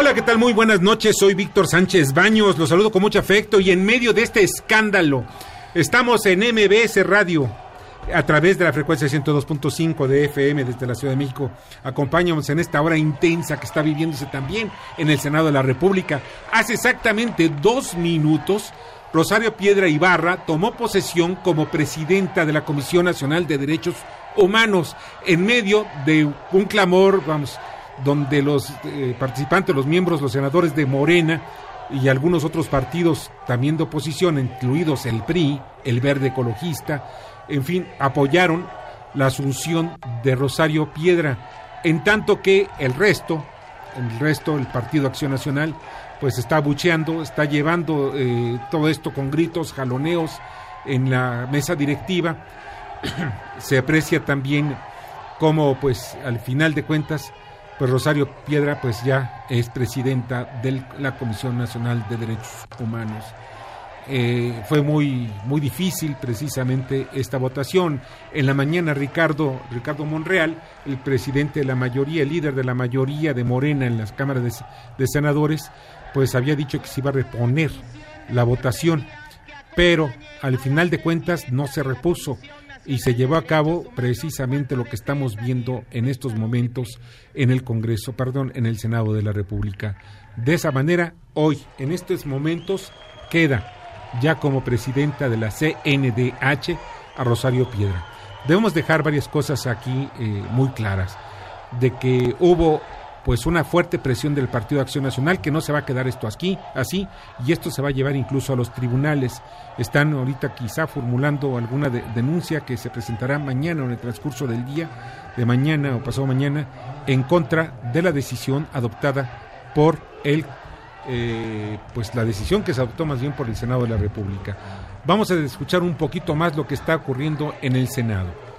Hola, ¿qué tal? Muy buenas noches. Soy Víctor Sánchez Baños. Los saludo con mucho afecto y en medio de este escándalo estamos en MBS Radio a través de la frecuencia 102.5 de FM desde la Ciudad de México. Acompáñanos en esta hora intensa que está viviéndose también en el Senado de la República. Hace exactamente dos minutos, Rosario Piedra Ibarra tomó posesión como presidenta de la Comisión Nacional de Derechos Humanos en medio de un clamor, vamos, donde los eh, participantes, los miembros, los senadores de Morena y algunos otros partidos también de oposición, incluidos el PRI, el Verde Ecologista, en fin, apoyaron la asunción de Rosario Piedra, en tanto que el resto, el resto, el Partido Acción Nacional, pues está abucheando, está llevando eh, todo esto con gritos, jaloneos en la mesa directiva. Se aprecia también cómo, pues, al final de cuentas, pues Rosario Piedra pues ya es presidenta de la Comisión Nacional de Derechos Humanos. Eh, fue muy, muy difícil precisamente esta votación. En la mañana Ricardo, Ricardo Monreal, el presidente de la mayoría, el líder de la mayoría de Morena en las cámaras de, de senadores, pues había dicho que se iba a reponer la votación, pero al final de cuentas no se repuso y se llevó a cabo precisamente lo que estamos viendo en estos momentos en el Congreso, perdón, en el Senado de la República. De esa manera, hoy, en estos momentos, queda ya como presidenta de la CNDH a Rosario Piedra. Debemos dejar varias cosas aquí eh, muy claras, de que hubo pues una fuerte presión del Partido de Acción Nacional que no se va a quedar esto aquí así y esto se va a llevar incluso a los tribunales. Están ahorita quizá formulando alguna denuncia que se presentará mañana o en el transcurso del día de mañana o pasado mañana en contra de la decisión adoptada por el eh, pues la decisión que se adoptó más bien por el Senado de la República. Vamos a escuchar un poquito más lo que está ocurriendo en el Senado.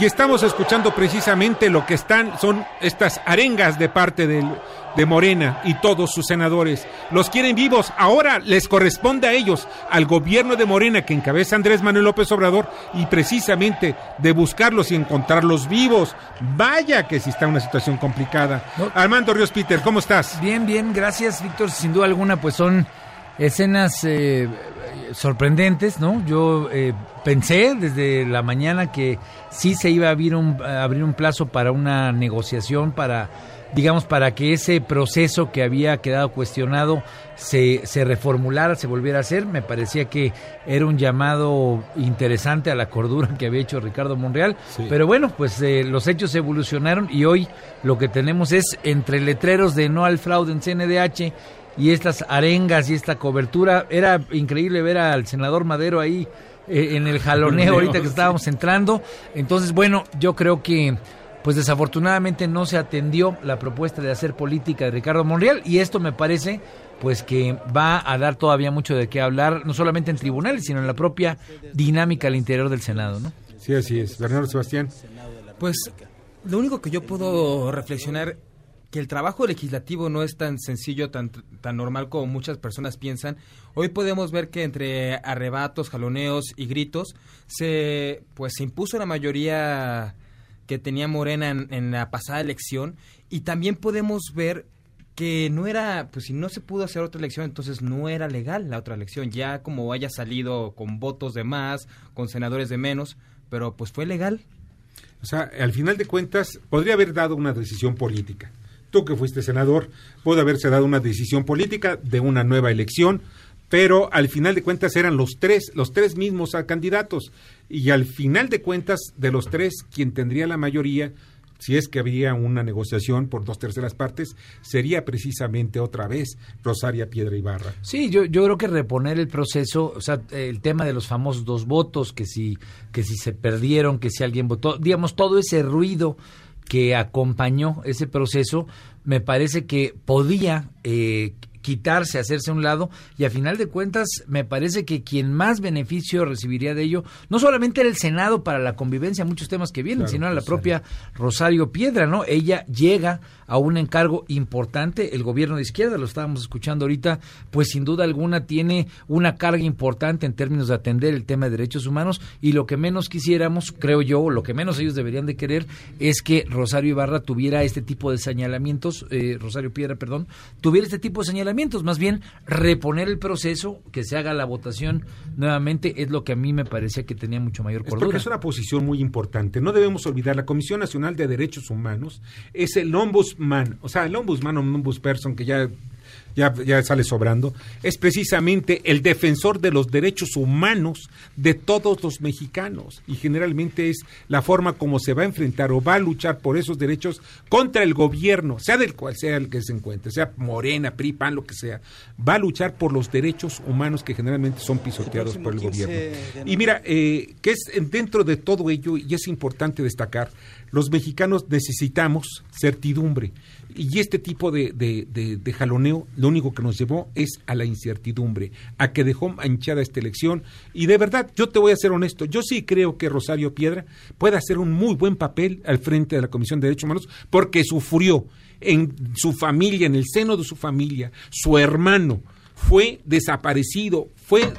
Y estamos escuchando precisamente lo que están, son estas arengas de parte del, de Morena y todos sus senadores. Los quieren vivos. Ahora les corresponde a ellos, al gobierno de Morena que encabeza Andrés Manuel López Obrador, y precisamente de buscarlos y encontrarlos vivos. Vaya que si está una situación complicada. Armando Ríos Peter, ¿cómo estás? Bien, bien, gracias, Víctor. Sin duda alguna, pues son escenas eh, sorprendentes, ¿no? Yo eh, pensé desde la mañana que sí se iba a abrir un, a abrir un plazo para una negociación, para, digamos, para que ese proceso que había quedado cuestionado se, se reformulara, se volviera a hacer. Me parecía que era un llamado interesante a la cordura que había hecho Ricardo Monreal. Sí. Pero bueno, pues eh, los hechos evolucionaron y hoy lo que tenemos es entre letreros de no al fraude en CNDH y estas arengas y esta cobertura. Era increíble ver al senador Madero ahí eh, en el jaloneo ahorita que estábamos entrando. Entonces, bueno, yo creo que pues desafortunadamente no se atendió la propuesta de hacer política de Ricardo Monreal y esto me parece pues que va a dar todavía mucho de qué hablar, no solamente en tribunales, sino en la propia dinámica al interior del Senado, ¿no? Sí, así es. Bernardo Sebastián. Pues lo único que yo puedo reflexionar que el trabajo legislativo no es tan sencillo, tan, tan normal como muchas personas piensan. Hoy podemos ver que entre arrebatos, jaloneos y gritos se pues se impuso una mayoría que tenía Morena en, en la pasada elección y también podemos ver que no era, pues si no se pudo hacer otra elección, entonces no era legal la otra elección, ya como haya salido con votos de más, con senadores de menos, pero pues fue legal. O sea, al final de cuentas, podría haber dado una decisión política. Tú que fuiste senador, pudo haberse dado una decisión política de una nueva elección, pero al final de cuentas eran los tres, los tres mismos candidatos. Y al final de cuentas, de los tres, quien tendría la mayoría si es que había una negociación por dos terceras partes, sería precisamente otra vez Rosaria Piedra Ibarra. Sí, yo, yo creo que reponer el proceso, o sea, el tema de los famosos dos votos, que si, que si se perdieron, que si alguien votó, digamos, todo ese ruido que acompañó ese proceso, me parece que podía eh, quitarse, hacerse a un lado y a final de cuentas me parece que quien más beneficio recibiría de ello no solamente era el Senado para la convivencia, muchos temas que vienen, sino la propia Rosario Piedra, ¿no? Ella llega a un encargo importante. El gobierno de izquierda, lo estábamos escuchando ahorita, pues sin duda alguna tiene una carga importante en términos de atender el tema de derechos humanos y lo que menos quisiéramos, creo yo, o lo que menos ellos deberían de querer es que Rosario Ibarra tuviera este tipo de señalamientos, eh, Rosario Piedra, perdón, tuviera este tipo de señalamientos, más bien reponer el proceso, que se haga la votación nuevamente, es lo que a mí me parecía que tenía mucho mayor cordura. Es porque es una posición muy importante. No debemos olvidar, la Comisión Nacional de Derechos Humanos es el ombus o sea, el ombudsman o ombudsperson que ya ya, ya, sale sobrando, es precisamente el defensor de los derechos humanos de todos los mexicanos. Y generalmente es la forma como se va a enfrentar o va a luchar por esos derechos contra el gobierno, sea del cual sea el que se encuentre, sea Morena, PRI, PAN, lo que sea. Va a luchar por los derechos humanos que generalmente son pisoteados por el gobierno. Y mira, eh, que es dentro de todo ello, y es importante destacar, los mexicanos necesitamos certidumbre. Y este tipo de, de, jaloneo lo único que nos llevó es a la incertidumbre, a que dejó manchada esta elección. Y de verdad, yo te voy a ser honesto, yo sí creo que Rosario Piedra puede hacer un muy buen papel al frente de la Comisión de Derechos Humanos porque sufrió en su familia, en el seno de su familia, su hermano fue desaparecido, fue,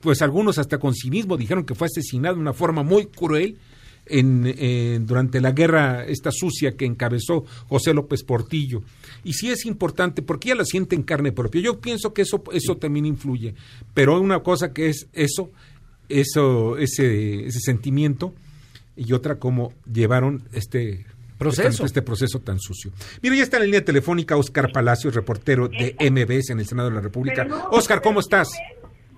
pues algunos hasta con cinismo dijeron que fue asesinado de una forma muy cruel en, durante la guerra esta sucia que encabezó José López Portillo. Y sí es importante porque ella la siente en carne propia. Yo pienso que eso, eso también influye. Pero una cosa que es eso, eso ese, ese sentimiento y otra como llevaron este proceso. Este proceso tan sucio. Mira, ya está en la línea telefónica Oscar Palacios, reportero de MBS en el Senado de la República. Oscar, ¿cómo estás?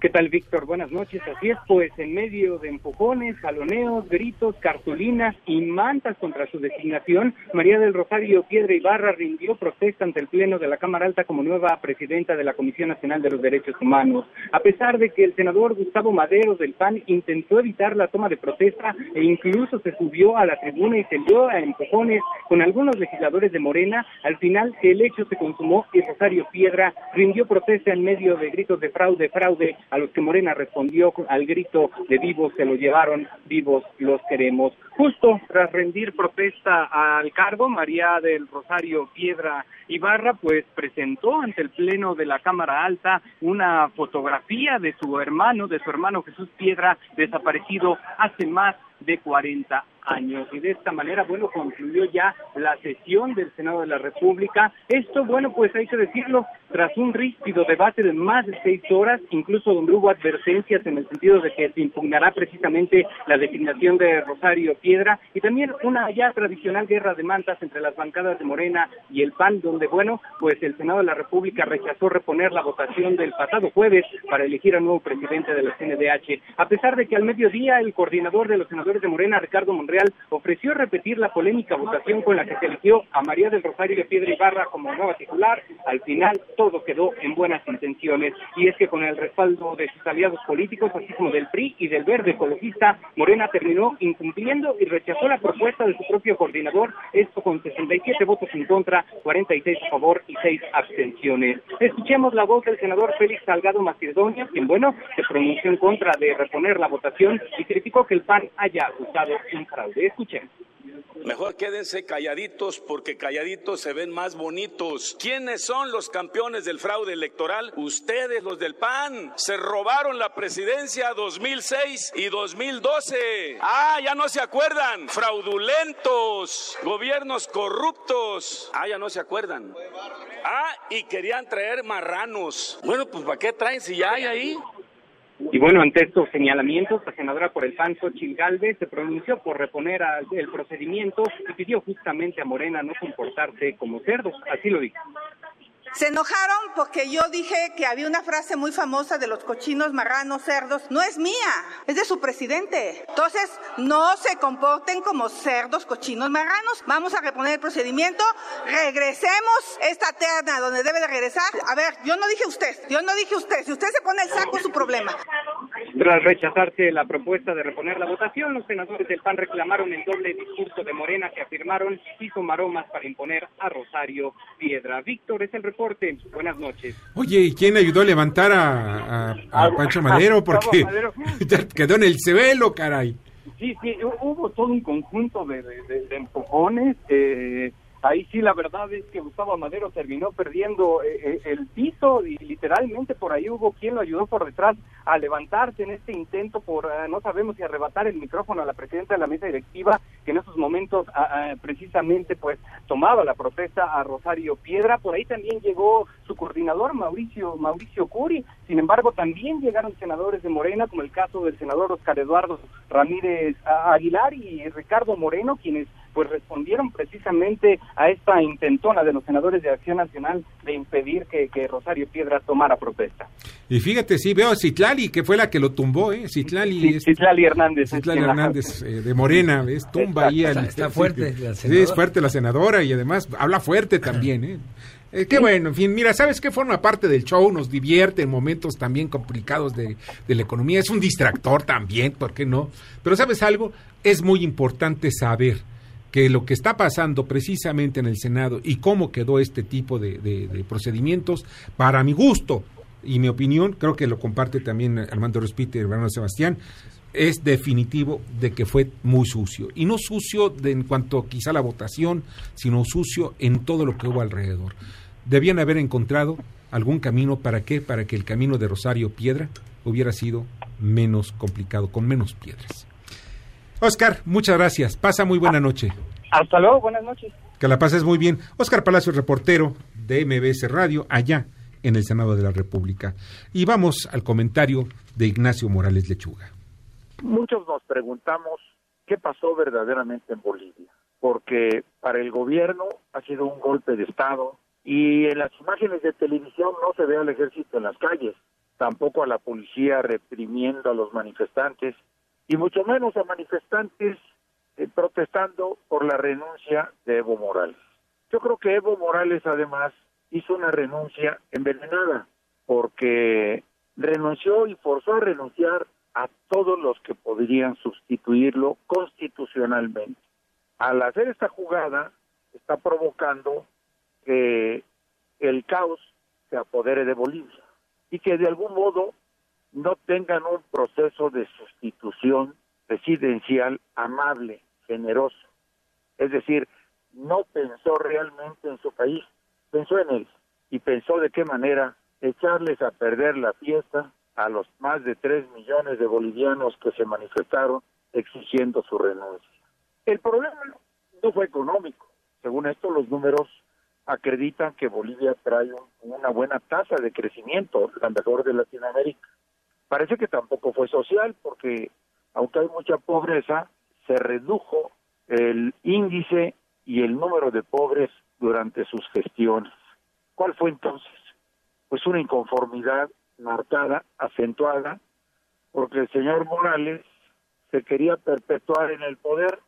¿Qué tal, Víctor? Buenas noches. Así es, pues en medio de empujones, jaloneos, gritos, cartulinas y mantas contra su designación, María del Rosario Piedra Ibarra rindió protesta ante el Pleno de la Cámara Alta como nueva presidenta de la Comisión Nacional de los Derechos Humanos. A pesar de que el senador Gustavo Madero del PAN intentó evitar la toma de protesta e incluso se subió a la tribuna y se dio a empujones con algunos legisladores de Morena, al final el hecho se consumó y Rosario Piedra rindió protesta en medio de gritos de fraude, fraude a los que Morena respondió al grito de vivos se lo llevaron, vivos los queremos. Justo tras rendir protesta al cargo, María del Rosario Piedra Ibarra pues presentó ante el Pleno de la Cámara Alta una fotografía de su hermano, de su hermano Jesús Piedra, desaparecido hace más de 40 años. Y de esta manera, bueno, concluyó ya la sesión del Senado de la República. Esto, bueno, pues hay que decirlo, tras un rígido debate de más de seis horas, incluso donde hubo advertencias en el sentido de que se impugnará precisamente la designación de Rosario Piedra y también una ya tradicional guerra de mantas entre las bancadas de Morena y el PAN, donde, bueno, pues el Senado de la República rechazó reponer la votación del pasado jueves para elegir al nuevo presidente de la CNDH, a pesar de que al mediodía el coordinador de los senadores de Morena, Ricardo Monreal, ofreció repetir la polémica votación con la que se eligió a María del Rosario de Piedra Ibarra como nueva titular. Al final todo quedó en buenas intenciones y es que con el respaldo de sus aliados políticos, así como del PRI y del Verde Ecologista, Morena terminó incumpliendo y rechazó la propuesta de su propio coordinador, esto con 67 votos en contra, 46 a favor y 6 abstenciones. Escuchemos la voz del senador Félix Salgado Macedonia, quien, bueno, se pronunció en contra de reponer la votación y criticó que el PAN haya usado un fraude. Mejor quédense calladitos porque calladitos se ven más bonitos. ¿Quiénes son los campeones del fraude electoral? Ustedes, los del PAN. Se robaron la presidencia 2006 y 2012. Ah, ya no se acuerdan. Fraudulentos. Gobiernos corruptos. Ah, ya no se acuerdan. Ah, y querían traer marranos. Bueno, pues ¿para qué traen si ya hay ahí? Y bueno, ante estos señalamientos, la senadora por el PAN, Xochitl se pronunció por reponer el procedimiento y pidió justamente a Morena no comportarse como cerdos. Así lo dijo. Se enojaron porque yo dije que había una frase muy famosa de los cochinos, marranos, cerdos. No es mía, es de su presidente. Entonces, no se comporten como cerdos, cochinos, marranos. Vamos a reponer el procedimiento. Regresemos esta terna donde debe de regresar. A ver, yo no dije usted, yo no dije usted. Si usted se pone el saco, es su problema. Tras rechazarse la propuesta de reponer la votación, los senadores del PAN reclamaron el doble discurso de Morena que afirmaron hizo maromas para imponer a Rosario Piedra. Víctor, es el reporte. Buenas noches. Oye, ¿y quién ayudó a levantar a, a, Pancho Madero? Porque quedó en el cebelo, caray. Sí, sí, hubo todo un conjunto de, de, de empujones. Eh, ahí sí la verdad es que Gustavo Madero terminó perdiendo eh, eh, el piso y literalmente por ahí hubo quien lo ayudó por detrás a levantarse en este intento por eh, no sabemos si arrebatar el micrófono a la presidenta de la mesa directiva que en esos momentos precisamente pues tomaba la protesta a Rosario Piedra. Por ahí también llegó su coordinador Mauricio Mauricio Curi. Sin embargo también llegaron senadores de Morena como el caso del senador Oscar Eduardo Ramírez Aguilar y Ricardo Moreno quienes pues respondieron precisamente a esta intentona de los senadores de Acción Nacional de impedir que, Rosario Piedra tomara protesta. Y fíjate, sí, veo a Citlali, que fue la que lo tumbó, ¿eh? Citlali, Citlali Hernández. Citlali Hernández, eh, de Morena, ¿ves? Tumba ahí. Está, está fuerte la senadora. Sí, es fuerte la senadora y además habla fuerte también, ¿eh? Eh, qué bueno, en fin, mira, ¿sabes qué forma parte del show? Nos divierte en momentos también complicados de, de, la economía. Es un distractor también, ¿por qué no? Pero ¿sabes algo? Es muy importante saber que lo que está pasando precisamente en el Senado y cómo quedó este tipo de, procedimientos, para mi gusto y mi opinión, creo que lo comparte también Armando Respite y Bernardo Sebastián, es definitivo de que fue muy sucio. Y no sucio de, en cuanto quizá a la votación, sino sucio en todo lo que hubo alrededor. Debían haber encontrado algún camino para qué, para que el camino de Rosario Piedra hubiera sido menos complicado, con menos piedras. Oscar, muchas gracias. Pasa muy buena noche. Hasta luego, buenas noches. Que la pases muy bien. Oscar Palacio, reportero de MBS Radio, allá en el Senado de la República. Y vamos al comentario de Ignacio Morales Lechuga. Muchos nos preguntamos qué pasó verdaderamente en Bolivia, porque para el gobierno ha sido un golpe de Estado y en las imágenes de televisión no se ve al ejército en las calles, tampoco a la policía reprimiendo a los manifestantes y mucho menos a manifestantes eh, protestando por la renuncia de Evo Morales. Yo creo que Evo Morales además hizo una renuncia envenenada porque renunció y forzó a renunciar a todos los que podrían sustituirlo constitucionalmente. Al hacer esta jugada está provocando que el caos se apodere de Bolivia y que de algún modo no tengan un proceso de sustitución presidencial amable, generoso. Es decir, no pensó realmente en su país, pensó en él y pensó de qué manera echarles a perder la fiesta a los más de tres millones de bolivianos que se manifestaron exigiendo su renuncia. El problema no fue económico. Según esto, los números acreditan que Bolivia trae una buena tasa de crecimiento, la mejor de Latinoamérica. Parece que tampoco fue social porque aunque hay mucha pobreza, se redujo el índice y el número de pobres durante sus gestiones. ¿Cuál fue entonces? Pues una inconformidad marcada, acentuada, porque el señor Morales se quería perpetuar en el poder,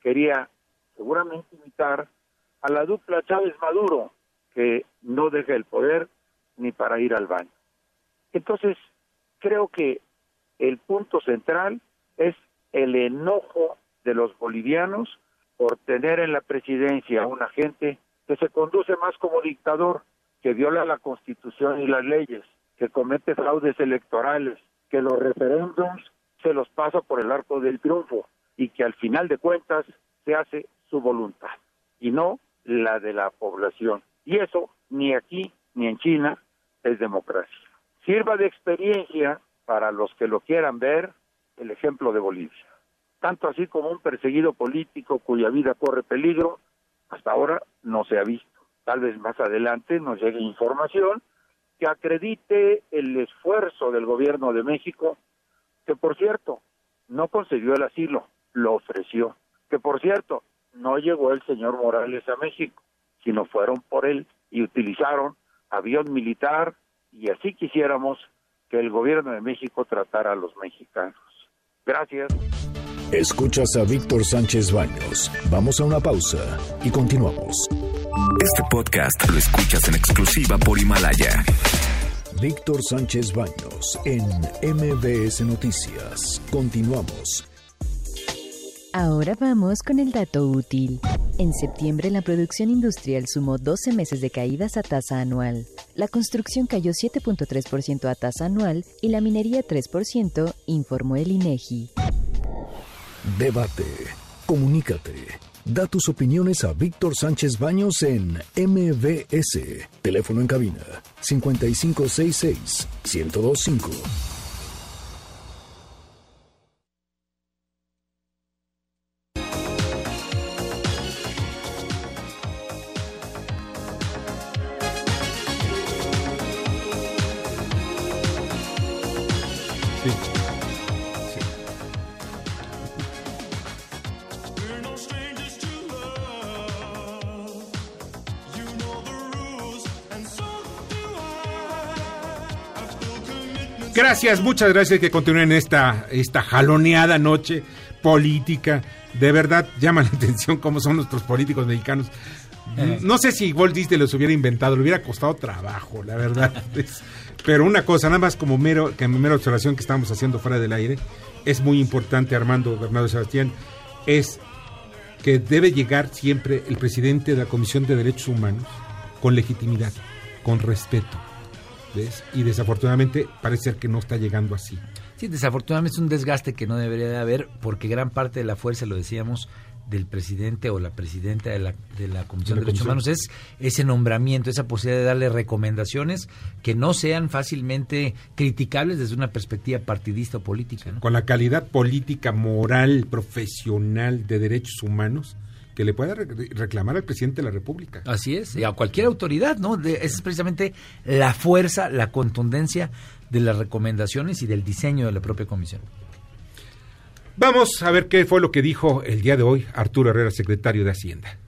quería seguramente imitar a la dupla Chávez Maduro, que no deja el poder ni para ir al baño. Entonces, creo que el punto central es el enojo de los bolivianos por tener en la presidencia a una gente que se conduce más como dictador, que viola la constitución y las leyes, que comete fraudes electorales, que los referéndums se los pasa por el arco del triunfo, y que al final de cuentas se hace su voluntad y no la de la población. Y eso ni aquí ni en China es democracia. Sirva de experiencia para los que lo quieran ver el ejemplo de Bolivia. Tanto así como un perseguido político cuya vida corre peligro, hasta ahora no se ha visto. Tal vez más adelante nos llegue información que acredite el esfuerzo del gobierno de México, que por cierto, no concedió el asilo, lo ofreció. Que por cierto, no llegó el señor Morales a México, sino fueron por él y utilizaron avión militar y así quisiéramos que el gobierno de México tratara a los mexicanos. Gracias. Escuchas a Víctor Sánchez Baños. Vamos a una pausa y continuamos. Este podcast lo escuchas en exclusiva por Himalaya. Víctor Sánchez Baños en MBS Noticias. Continuamos. Ahora vamos con el dato útil. En septiembre la producción industrial sumó 12 meses de caídas a tasa anual. La construcción cayó 7.3% a tasa anual y la minería 3%, informó el INEGI. Debate. Comunícate. Da tus opiniones a Víctor Sánchez Baños en MBS. Teléfono en cabina 5566 1025. Gracias, muchas gracias que continúen esta, esta jaloneada noche política. De verdad llama la atención cómo son nuestros políticos mexicanos. No sé si Walt Disney los hubiera inventado, le hubiera costado trabajo, la verdad. Pero una cosa, nada más como mero, que mera observación que estamos haciendo fuera del aire, es muy importante, Armando Bernardo Sebastián, es que debe llegar siempre el presidente de la Comisión de Derechos Humanos con legitimidad, con respeto. ¿Ves? Y desafortunadamente parece ser que no está llegando así. Sí, desafortunadamente es un desgaste que no debería de haber porque gran parte de la fuerza, lo decíamos, del presidente o la presidenta de la, de la Comisión de, Derechos. Humanos es ese nombramiento, esa posibilidad de darle recomendaciones que no sean fácilmente criticables desde una perspectiva partidista o política. ¿no? Con la calidad política, moral, profesional de derechos humanos que le pueda re- reclamar al presidente de la República. Así es, y a cualquier autoridad, ¿no? De- esa es precisamente la fuerza, la contundencia de las recomendaciones y del diseño de la propia comisión. Vamos a ver qué fue lo que dijo el día de hoy Arturo Herrera, secretario de Hacienda.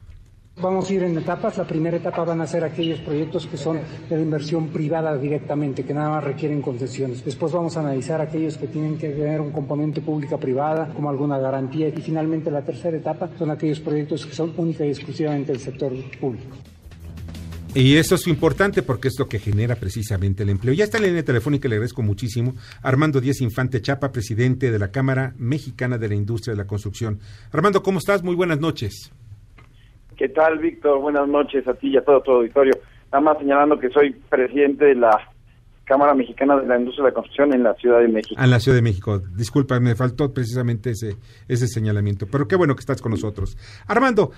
Vamos a ir en etapas. La primera etapa van a ser aquellos proyectos que son de inversión privada directamente, que nada más requieren concesiones. Después vamos a analizar aquellos que tienen que tener un componente pública-privada, como alguna garantía. Y finalmente la tercera etapa son aquellos proyectos que son única y exclusivamente del sector público. Y eso es importante porque es lo que genera precisamente el empleo. Ya está la línea telefónica, le agradezco muchísimo. Armando Díaz Infante Chapa, presidente de la Cámara Mexicana de la Industria de la Construcción. Armando, ¿cómo estás? Muy buenas noches. ¿Qué tal, Víctor? Buenas noches a ti y a todo tu auditorio. Nada más señalando que soy presidente de la Cámara Mexicana de la Industria de la Construcción en la Ciudad de México. Ah, En la Ciudad de México. Disculpa, me faltó precisamente ese, ese señalamiento. Pero qué bueno que estás con nosotros. Armando,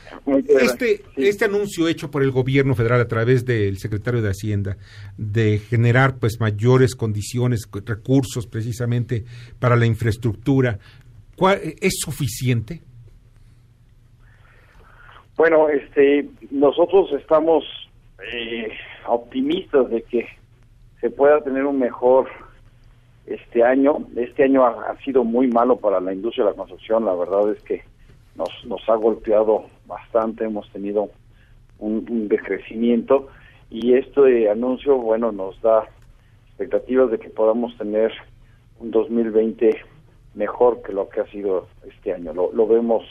este, Sí. este anuncio hecho por el gobierno federal a través del secretario de Hacienda de generar pues mayores condiciones, co- recursos precisamente para la infraestructura, ¿cuál- ¿es suficiente? Bueno, este, nosotros estamos eh, optimistas de que se pueda tener un mejor este año. Este año ha, sido muy malo para la industria de la construcción. La verdad es que nos, nos ha golpeado bastante. Hemos tenido un, decrecimiento y este anuncio, bueno, nos da expectativas de que podamos tener un 2020 mejor que lo que ha sido este año. Lo, lo vemos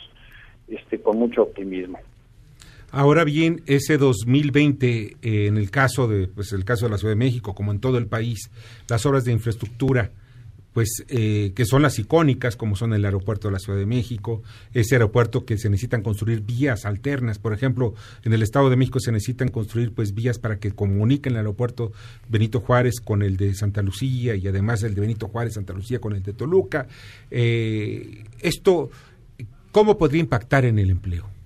este con mucho optimismo. Ahora bien, ese 2020, eh, en el caso de, pues el caso de la Ciudad de México, como en todo el país, las obras de infraestructura, pues eh, que son las icónicas, como son el aeropuerto de la Ciudad de México, ese aeropuerto que se necesitan construir vías alternas, por ejemplo, en el Estado de México se necesitan construir pues vías para que comuniquen el aeropuerto Benito Juárez con el de Santa Lucía y además el de Benito Juárez Santa Lucía con el de Toluca. Eh, esto ¿cómo podría impactar en el empleo?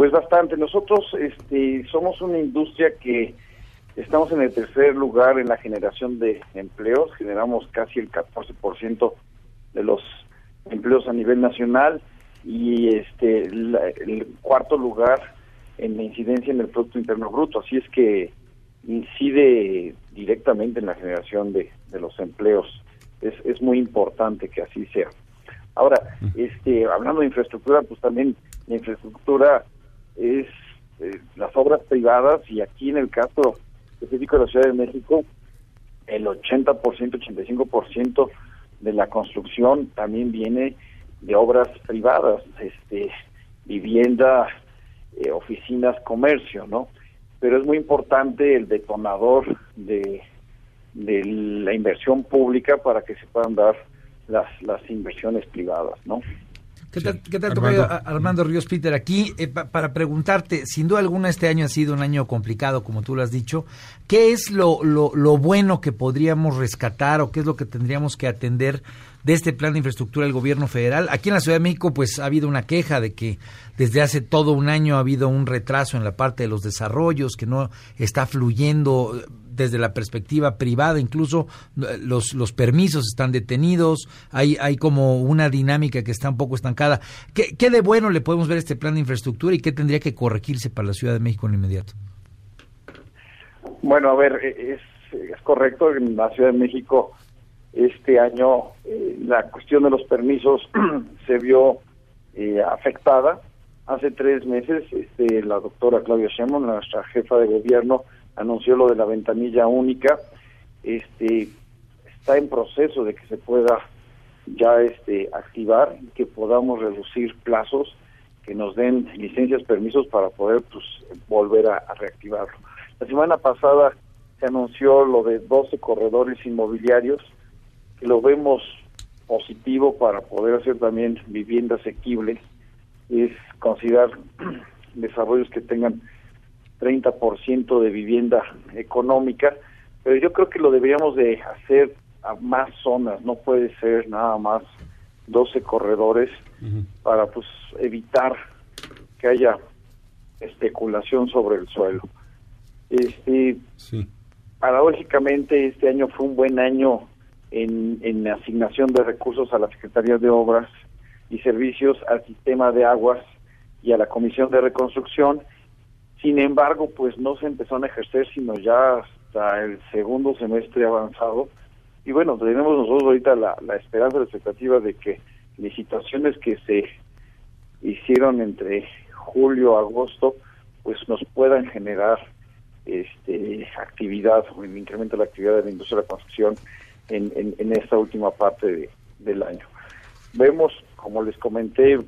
Pues bastante. Nosotros este, somos una industria que estamos en el tercer lugar en la generación de empleos. Generamos casi el 14% de los empleos a nivel nacional y este el cuarto lugar en la incidencia en el Producto Interno Bruto. Así es que incide directamente en la generación de, de los empleos. Es, es muy importante que así sea. Ahora, este, hablando de infraestructura, pues también la infraestructura es eh, las obras privadas y aquí en el caso específico de la Ciudad de México, el 80%, 85% de la construcción también viene de obras privadas, este, vivienda, eh, oficinas, comercio, ¿no? Pero es muy importante el detonador de, de la inversión pública para que se puedan dar las, las inversiones privadas, ¿no? ¿Qué tal, ¿qué tal Armando. Armando Ríos Peter? Aquí, eh, para preguntarte, sin duda alguna este año ha sido un año complicado, como tú lo has dicho. ¿Qué es lo, lo, lo bueno que podríamos rescatar o qué es lo que tendríamos que atender de este plan de infraestructura del gobierno federal. Aquí en la Ciudad de México, pues ha habido una queja de que desde hace todo un año ha habido un retraso en la parte de los desarrollos, que no está fluyendo desde la perspectiva privada, incluso los, los permisos están detenidos, hay, hay como una dinámica que está un poco estancada. ¿Qué, ¿Qué de bueno le podemos ver a este plan de infraestructura y qué tendría que corregirse para la Ciudad de México en inmediato? Bueno, a ver, es, es correcto, en la Ciudad de México este año eh, la cuestión de los permisos se vio eh, afectada. Hace tres meses este, la doctora Claudia Sheinbaum, nuestra jefa de gobierno, anunció lo de la ventanilla única. Este, está en proceso de que se pueda ya este, activar y que podamos reducir plazos que nos den licencias, permisos para poder pues, volver a, reactivarlo. La semana pasada se anunció lo de 12 corredores inmobiliarios lo vemos positivo para poder hacer también vivienda asequible es considerar desarrollos que tengan 30% de vivienda económica, pero yo creo que lo deberíamos de hacer a más zonas, no puede ser nada más 12 corredores para pues evitar que haya especulación sobre el suelo. Este paradójicamente este año fue un buen año en, asignación de recursos a la Secretaría de Obras y Servicios, al Sistema de Aguas y a la Comisión de Reconstrucción. Sin embargo, pues no se empezó a ejercer sino ya hasta el segundo semestre avanzado. Y bueno, tenemos nosotros ahorita la, la esperanza, la expectativa de que licitaciones que se hicieron entre julio agosto, pues nos puedan generar este actividad o el incremento de la actividad de la industria de la construcción en, en, esta última parte del año. Vemos, como les comenté,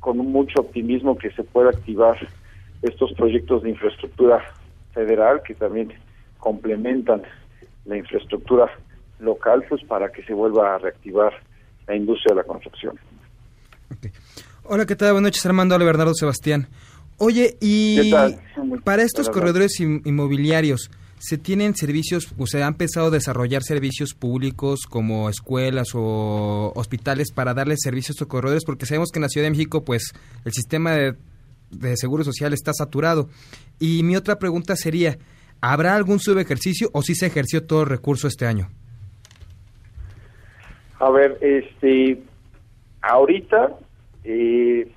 con mucho optimismo que se pueda activar estos proyectos de infraestructura federal que también complementan la infraestructura local pues para que se vuelva a reactivar la industria de la construcción. Hola, ¿qué tal? Buenas noches, Armando Ale Bernardo Sebastián. Oye, y para estos corredores inmobiliarios, se tienen servicios, o se han empezado a desarrollar servicios públicos como escuelas o hospitales para darles servicios a corredores, porque sabemos que en la Ciudad de México, pues, el sistema de, seguro social está saturado. Y mi otra pregunta sería, ¿habrá algún subejercicio o si se ejerció todo el recurso este año? A ver, este, ahorita eh,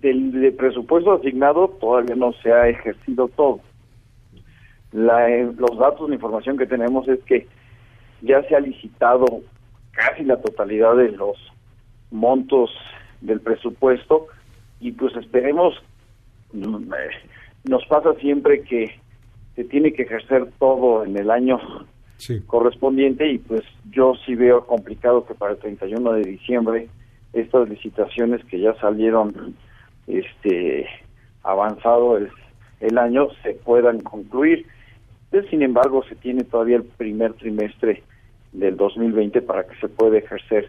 del presupuesto asignado todavía no se ha ejercido todo la, los datos, la información que tenemos es que ya se ha licitado casi la totalidad de los montos del presupuesto y pues esperemos, mm, eh, nos pasa siempre que se tiene que ejercer todo en el año correspondiente y pues yo sí veo complicado que para el 31 de diciembre estas licitaciones que ya salieron este avanzado el, el año se puedan concluir sin embargo, se tiene todavía el primer trimestre del 2020 para que se pueda ejercer.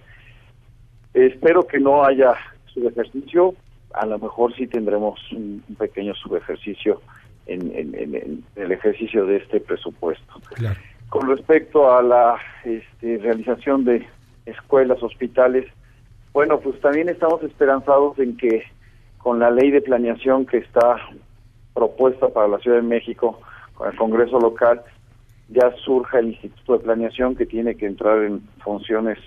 Espero que no haya subejercicio, a lo mejor sí tendremos un, pequeño subejercicio en, en, el ejercicio de este presupuesto. Con respecto a la este, realización de escuelas, hospitales, Bueno, pues también estamos esperanzados en que con la ley de planeación que está propuesta para la Ciudad de México, con el Congreso local, ya surja el Instituto de Planeación que tiene que entrar en funciones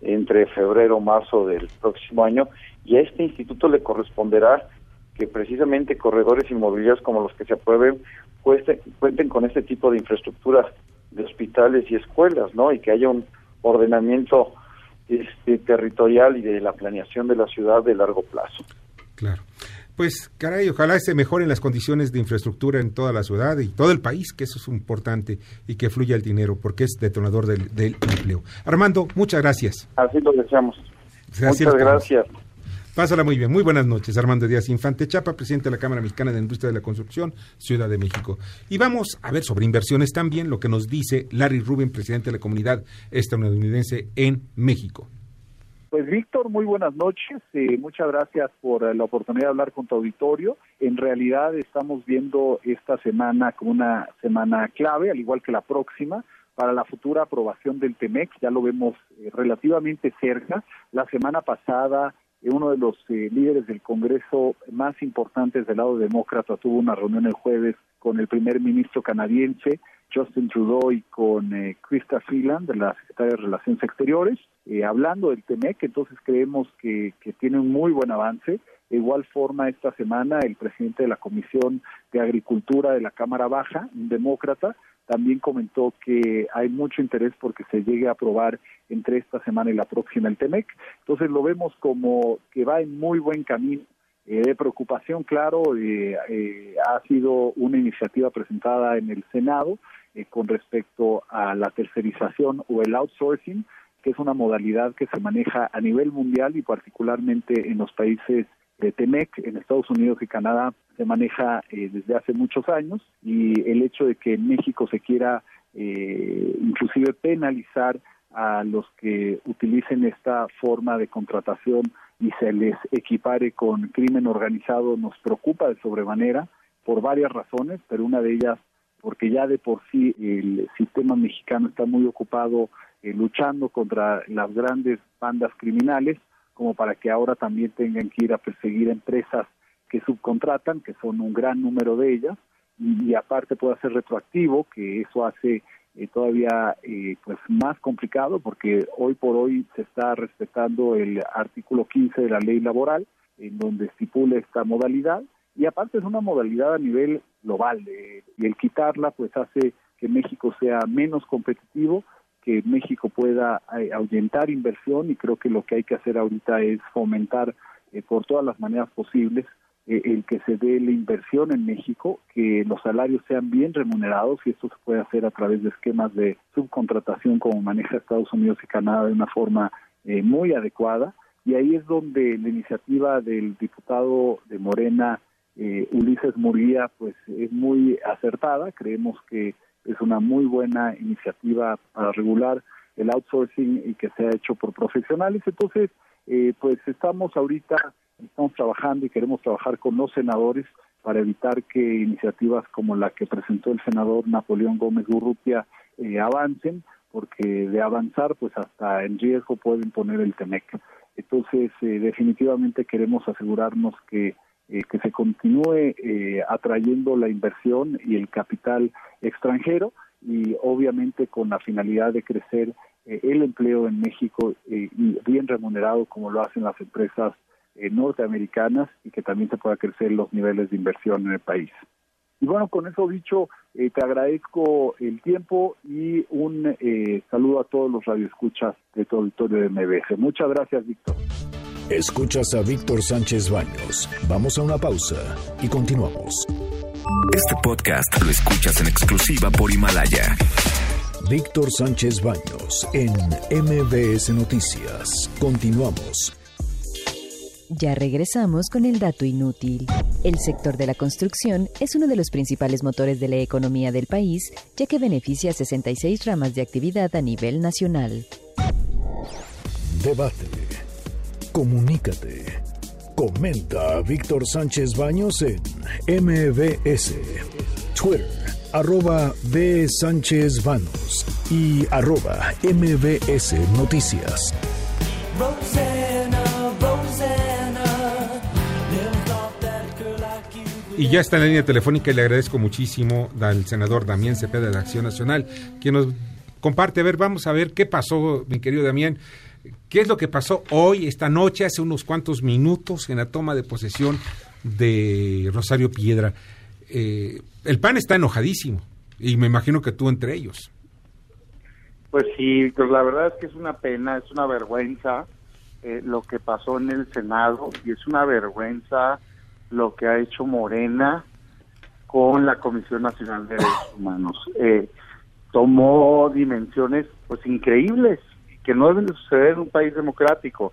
entre febrero o marzo del próximo año y a este instituto le corresponderá que precisamente corredores inmobiliarios como los que se aprueben cuenten con este tipo de infraestructura de hospitales y escuelas, ¿no? Y que haya un ordenamiento este, territorial y de la planeación de la ciudad de largo plazo. Claro. Pues caray, ojalá se mejoren las condiciones de infraestructura en toda la ciudad y todo el país, que eso es importante, y que fluya el dinero, porque es detonador del, del empleo. Armando, muchas gracias. Así lo deseamos. muchas gracias. Pásala muy bien. Muy buenas noches. Armando Díaz Infante Chapa, presidente de la Cámara Mexicana de Industria de la Construcción, Ciudad de México. Y vamos a ver sobre inversiones también lo que nos dice Larry Rubin, presidente de la comunidad estadounidense en México. Pues Víctor, muy buenas noches. Eh, muchas gracias por eh, la oportunidad de hablar con tu auditorio. En realidad estamos viendo esta semana como una semana clave, al igual que la próxima, para la futura aprobación del TEMEC. Ya lo vemos eh, relativamente cerca. La semana pasada uno de los eh, líderes del Congreso más importantes del lado demócrata tuvo una reunión el jueves con el primer ministro canadiense, Justin Trudeau, y con eh, Krista Freeland, de la Secretaría de Relaciones Exteriores, eh, hablando del TEMEC, entonces creemos que, que tiene un muy buen avance. De igual forma, esta semana el presidente de la Comisión de Agricultura de la Cámara Baja, un demócrata, también comentó que hay mucho interés porque se llegue a aprobar entre esta semana y la próxima el TEMEC. Entonces lo vemos como que va en muy buen camino. Eh, de preocupación, claro, eh, eh, ha sido una iniciativa presentada en el Senado con respecto a la tercerización o el outsourcing, que es una modalidad que se maneja a nivel mundial y particularmente en los países de TEMEC en Estados Unidos y Canadá se maneja eh, desde hace muchos años. Y el hecho de que en México se quiera eh, inclusive penalizar a los que utilicen esta forma de contratación y se les equipare con crimen organizado nos preocupa de sobremanera por varias razones, pero una de ellas porque ya de por sí el sistema mexicano está muy ocupado eh, luchando contra las grandes bandas criminales como para que ahora también tengan que ir a perseguir empresas que subcontratan, que son un gran número de ellas, y, aparte puede ser retroactivo, que eso hace eh, todavía eh, pues más complicado porque hoy por hoy se está respetando el artículo 15 de la ley laboral en donde estipula esta modalidad y aparte es una modalidad a nivel global y el quitarla pues hace que México sea menos competitivo que México pueda eh, ahuyentar inversión y creo que lo que hay que hacer ahorita es fomentar eh, por todas las maneras posibles eh, el que se dé la inversión en México, que los salarios sean bien remunerados y esto se puede hacer a través de esquemas de subcontratación como maneja Estados Unidos y Canadá de una forma muy adecuada. Y ahí es donde la iniciativa del diputado de Morena Ulises Murguía pues es muy acertada, creemos que es una muy buena iniciativa para regular el outsourcing y que se ha hecho por profesionales. Entonces, eh, pues estamos ahorita, estamos trabajando y queremos trabajar con los senadores para evitar que iniciativas como la que presentó el senador Napoleón Gómez Gurrutia eh, avancen, porque de avanzar, pues hasta en riesgo pueden poner el TEMEC. Entonces, eh, definitivamente queremos asegurarnos que eh, que se continúe eh, atrayendo la inversión y el capital extranjero y obviamente con la finalidad de crecer eh, el empleo en México y bien remunerado como lo hacen las empresas norteamericanas y que también se pueda crecer los niveles de inversión en el país. Y bueno, con eso dicho, te agradezco el tiempo y un saludo a todos los radioescuchas de tu auditorio de MBS. Muchas gracias, Víctor. Escuchas a Víctor Sánchez Baños. Vamos a una pausa y continuamos. Este podcast lo escuchas en exclusiva por Himalaya. Víctor Sánchez Baños en MBS Noticias. Continuamos. Ya regresamos con el dato inútil. El sector de la construcción es uno de los principales motores de la economía del país, ya que beneficia a 66 ramas de actividad a nivel nacional. Debate Comunícate. Comenta a Víctor Sánchez Baños en MBS, Twitter, arroba B. Sánchez Baños y arroba MBS Noticias. Y ya está en la línea telefónica y le agradezco muchísimo al senador Damián Cepeda de Acción Nacional, quien nos comparte. A ver, vamos a ver qué pasó, mi querido Damián. ¿Qué es lo que pasó hoy, esta noche, hace unos cuantos minutos, en la toma de posesión de Rosario Piedra? Eh, el PAN está enojadísimo y me imagino que tú entre ellos. Pues sí, pues la verdad es que es una pena, es una vergüenza eh, lo que pasó en el Senado y es una vergüenza lo que ha hecho Morena con la Comisión Nacional de Derechos Humanos. Eh, tomó dimensiones pues increíbles que no deben de suceder en un país democrático,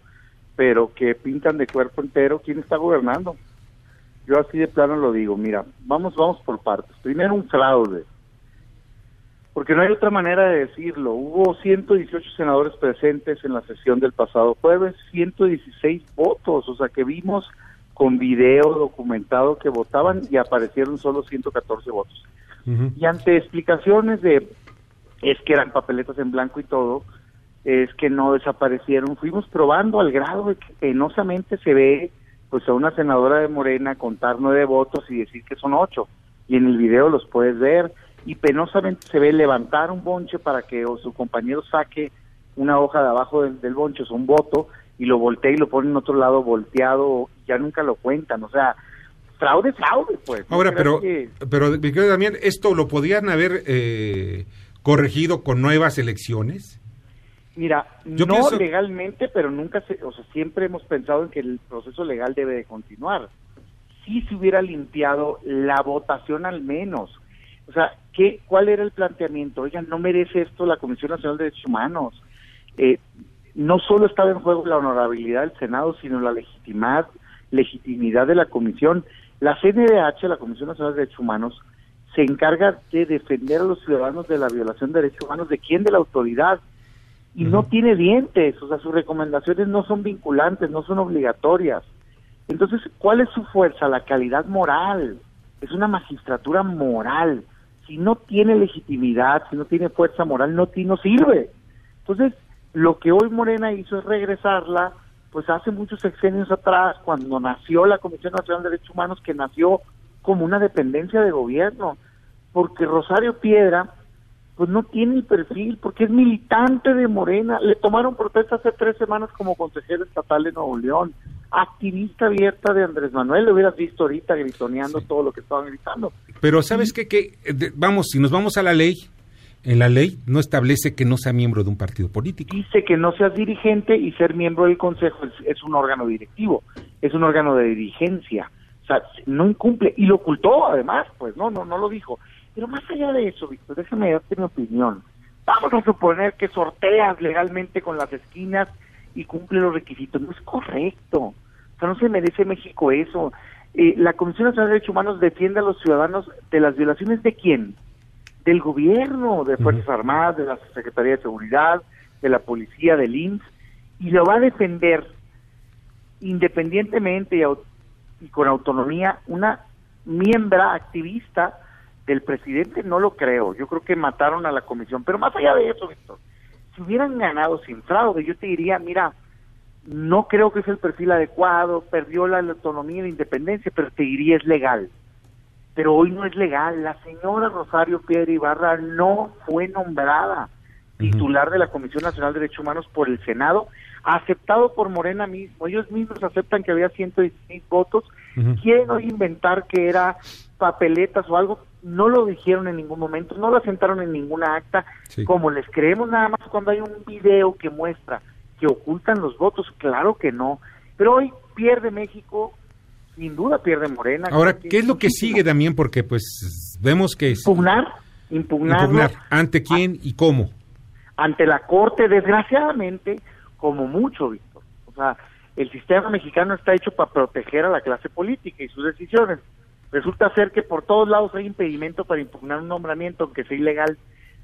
pero que pintan de cuerpo entero quién está gobernando. Yo así de plano lo digo, mira, vamos vamos por partes. Primero un fraude. Porque no hay otra manera de decirlo. Hubo 118 senadores presentes en la sesión del pasado jueves, 116 votos, o sea que vimos con video documentado que votaban y aparecieron solo 114 votos. Y ante explicaciones de es que eran papeletas en blanco y todo, es que no desaparecieron. Fuimos probando al grado de que penosamente se ve pues a una senadora de Morena contar nueve votos y decir que son ocho. Y en el video los puedes ver. Y penosamente se ve levantar un bonche para que o su compañero saque una hoja de abajo del, del bonche, es un voto, y lo voltea y lo pone en otro lado volteado, ya nunca lo cuentan, o sea, fraude, fraude, pues. Ahora, pero, pero, mi querido Damián, ¿esto lo podían haber eh, corregido con nuevas elecciones? Mira, no legalmente, pero nunca se, o sea, siempre hemos pensado en que el proceso legal debe de continuar. Si se hubiera limpiado la votación al menos. O sea, ¿qué, ¿cuál era el planteamiento? Oigan, no merece esto la Comisión Nacional de Derechos Humanos. Eh, no solo estaba en juego la honorabilidad del Senado, sino la legitimidad, legitimidad de la Comisión. La CNDH, la Comisión Nacional de Derechos Humanos, se encarga de defender a los ciudadanos de la violación de derechos humanos. ¿De quién? De la autoridad. Y no tiene dientes, o sea, sus recomendaciones no son vinculantes, no son obligatorias. Entonces, ¿cuál es su fuerza? La calidad moral. Es una magistratura moral. Si no tiene legitimidad, si no tiene fuerza moral, no, no sirve. Entonces, lo que hoy Morena hizo es regresarla, pues hace muchos sexenios atrás, cuando nació la Comisión Nacional de Derechos Humanos, que nació como una dependencia de gobierno, porque Rosario Piedra, pues no tiene el perfil, porque es militante de Morena, le tomaron protesta hace tres semanas como consejero estatal de Nuevo León, activista abierta de Andrés Manuel, lo hubieras visto ahorita gritoneando todo lo que estaban gritando. Pero ¿sabes qué? Que, vamos, si nos vamos a la ley, en la ley no establece que no sea miembro de un partido político. Dice que no seas dirigente y ser miembro del consejo es, un órgano directivo, es un órgano de dirigencia. O sea, no incumple y lo ocultó además, pues no, no, no lo dijo. Pero más allá de eso, Víctor, déjame darte mi opinión. Vamos a suponer que sorteas legalmente con las esquinas y cumple los requisitos. No es correcto. O sea, no se merece México eso. Eh, la Comisión Nacional de Derechos Humanos defiende a los ciudadanos de las violaciones de quién? del gobierno, de Fuerzas Armadas, de la Secretaría de Seguridad, de la Policía, del INS, y lo va a defender independientemente y, con autonomía una miembra activista del presidente, no lo creo. Yo creo que mataron a la comisión. Pero más allá de eso, Víctor, si hubieran ganado sin fraude, yo te diría, mira, no creo que es el perfil adecuado, perdió la autonomía y la independencia, pero te diría es legal pero hoy no es legal. La señora Rosario Piedra Ibarra no fue nombrada titular de la Comisión Nacional de Derechos Humanos por el Senado, aceptado por Morena mismo. Ellos mismos aceptan que había 116 votos. Quieren hoy inventar que era papeletas o algo. No lo dijeron en ningún momento, no lo asentaron en ninguna acta. Como les creemos nada más cuando hay un video que muestra que ocultan los votos, claro que no. Pero hoy pierde México sin duda pierde Morena. Ahora, ¿qué es lo que sigue también? Porque pues vemos que... Impugnar, impugnar. ¿Ante quién y cómo? Ante la Corte, desgraciadamente, como mucho, Víctor. O sea, el sistema mexicano está hecho para proteger a la clase política y sus decisiones. Resulta ser que por todos lados hay impedimento para impugnar un nombramiento, aunque sea ilegal.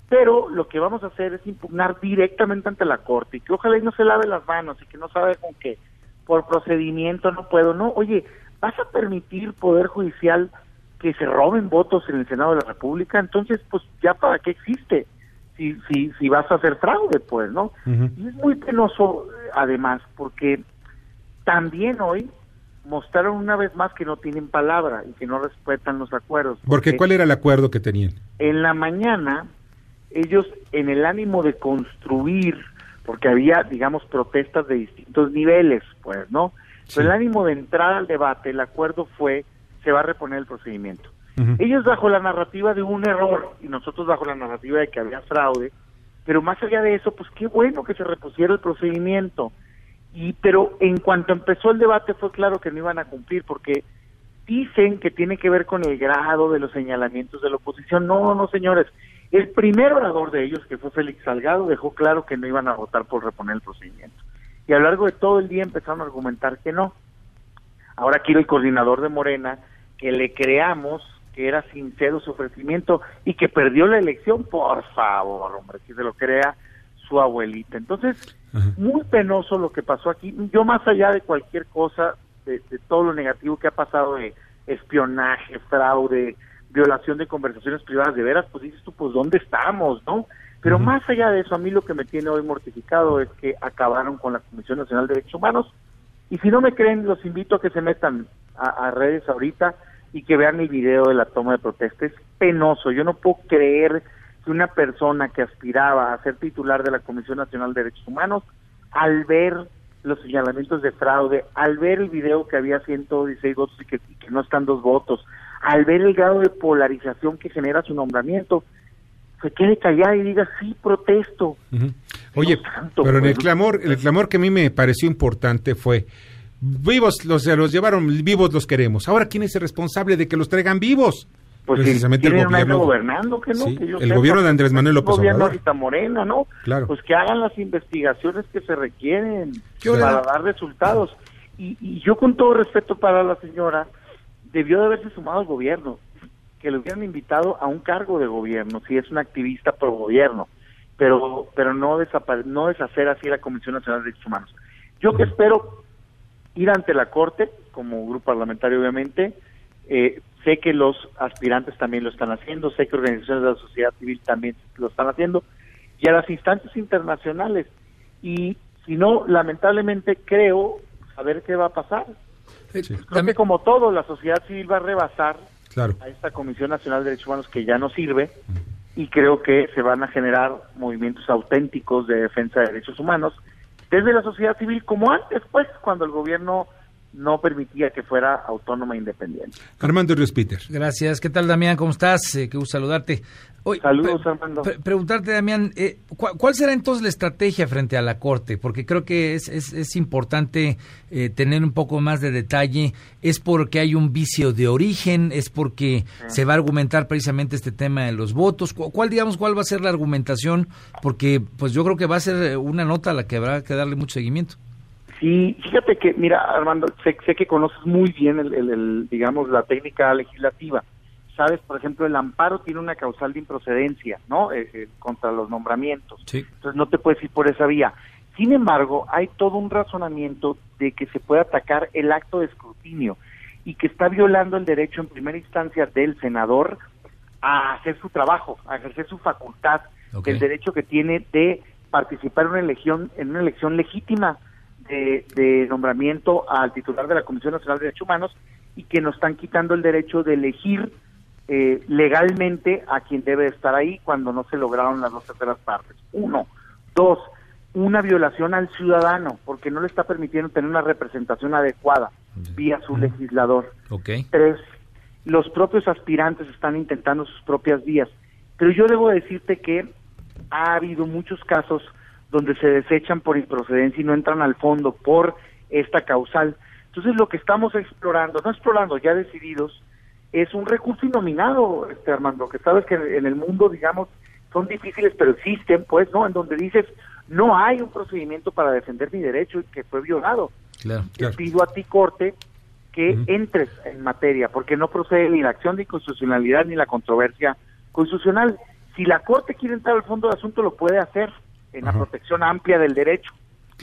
Pero lo que vamos a hacer es impugnar directamente ante la Corte y que ojalá y no se lave las manos y que no sabe con qué por procedimiento no puedo. No, oye, ¿vas a permitir Poder Judicial que se roben votos en el Senado de la República? Entonces, pues ya para qué existe si, si, si vas a hacer fraude, pues, ¿no? Y es muy penoso, además, porque también hoy mostraron una vez más que no tienen palabra y que no respetan los acuerdos. Porque ¿cuál era el acuerdo que tenían? En la mañana, ellos en el ánimo de construir, porque había, digamos, protestas de distintos niveles, pues, ¿no? Pero el ánimo de entrar al debate, el acuerdo fue, se va a reponer el procedimiento. Ellos bajo la narrativa de un error y nosotros bajo la narrativa de que había fraude, pero más allá de eso, pues qué bueno que se repusiera el procedimiento. Y pero en cuanto empezó el debate fue claro que no iban a cumplir porque dicen que tiene que ver con el grado de los señalamientos de la oposición. No, no, señores. El primer orador de ellos, que fue Félix Salgado, dejó claro que no iban a votar por reponer el procedimiento. Y a lo largo de todo el día empezaron a argumentar que no. Ahora quiero el coordinador de Morena que le creamos que era sincero su ofrecimiento y que perdió la elección, por favor, hombre, que se lo crea su abuelita. Entonces, muy penoso lo que pasó aquí. Yo más allá de cualquier cosa, de, todo lo negativo que ha pasado de espionaje, fraude, violación de conversaciones privadas, de veras, pues dices tú, pues ¿dónde estamos, no? Pero más allá de eso, a mí lo que me tiene hoy mortificado es que acabaron con la Comisión Nacional de Derechos Humanos. Y si no me creen, los invito a que se metan a, a redes ahorita y que vean el video de la toma de protesta. Es penoso. Yo no puedo creer que una persona que aspiraba a ser titular de la Comisión Nacional de Derechos Humanos, al ver los señalamientos de fraude, al ver el video que había 116 votos y que, no están dos votos, al ver el grado de polarización que genera su nombramiento, se quede callada y diga, sí, protesto. Oye, pero en el clamor, el clamor que a mí me pareció importante fue, vivos los, los llevaron, vivos los queremos. Ahora, ¿quién es el responsable de que los traigan vivos? Pues precisamente el gobierno gobernando que no el gobierno de Andrés Manuel López gobierno Obrador. Morena no claro. pues que hagan las investigaciones que se requieren para dar resultados. Y, y, yo con todo respeto para la señora debió de haberse sumado al gobierno que le hubieran invitado a un cargo de gobierno si es una activista pro gobierno pero pero no no deshacer así la Comisión Nacional de Derechos Humanos. Yo que espero ir ante la corte como grupo parlamentario obviamente eh, sé que los aspirantes también lo están haciendo, sé que organizaciones de la sociedad civil también lo están haciendo, y a las instancias internacionales. Y si no, lamentablemente creo saber qué va a pasar. creo que como todo, la sociedad civil va a rebasar a esta Comisión Nacional de Derechos Humanos que ya no sirve, y creo que se van a generar movimientos auténticos de defensa de derechos humanos desde la sociedad civil como antes, pues, cuando el gobierno no permitía que fuera autónoma e independiente. Armando Ríos Peter. Gracias. ¿Qué tal, Damián? ¿Cómo estás? Eh, qué gusto saludarte. Saludos, Armando. preguntarte, Damián, eh, ¿cuál, será entonces la estrategia frente a la Corte? Porque creo que es, es, importante eh, tener un poco más de detalle. ¿Es porque hay un vicio de origen? ¿Es porque se va a argumentar precisamente este tema de los votos? ¿Cuál, digamos, cuál va a ser la argumentación? Porque pues yo creo que va a ser una nota a la que habrá que darle mucho seguimiento. Sí, fíjate que, mira, Armando, sé, que conoces muy bien, el, digamos, la técnica legislativa. Sabes, por ejemplo, el amparo tiene una causal de improcedencia, ¿no? Eh, eh, contra los nombramientos. Entonces no te puedes ir por esa vía. Sin embargo, hay todo un razonamiento de que se puede atacar el acto de escrutinio y que está violando el derecho en primera instancia del senador a hacer su trabajo, a ejercer su facultad, el derecho que tiene de participar en una elección, en una elección legítima de, nombramiento al titular de la Comisión Nacional de Derechos Humanos y que nos están quitando el derecho de elegir eh, legalmente a quien debe estar ahí cuando no se lograron las dos terceras partes. Uno. Dos, una violación al ciudadano porque no le está permitiendo tener una representación adecuada vía su legislador. Tres, los propios aspirantes están intentando sus propias vías. Pero yo debo decirte que ha habido muchos casos donde se desechan por improcedencia y no entran al fondo por esta causal. Entonces lo que estamos explorando, no explorando, ya decididos, es un recurso inominado, este Armando, que sabes que en el mundo, digamos, son difíciles, pero existen, pues, ¿no? En donde dices, no hay un procedimiento para defender mi derecho y que fue violado. Claro, pido a ti, Corte, que entres en materia, porque no procede ni la acción de inconstitucionalidad ni la controversia constitucional. Si la Corte quiere entrar al fondo del asunto, lo puede hacer en la protección amplia del derecho,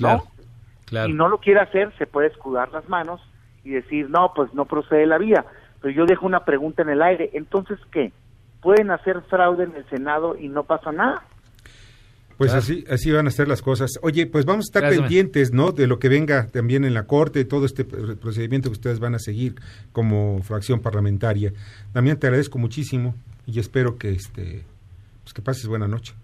¿no? Claro. Y no lo quiere hacer, se puede escudar las manos y decir, no, pues no procede la vía. Pero yo dejo una pregunta en el aire, entonces, ¿qué? ¿Pueden hacer fraude en el Senado y no pasa nada? Pues así, así van a ser las cosas. Oye, pues vamos a estar Gracias, pendientes, ¿no? De lo que venga también en la Corte, todo este pr- procedimiento que ustedes van a seguir como fracción parlamentaria. También te agradezco muchísimo y espero que este pues que pases buena noche.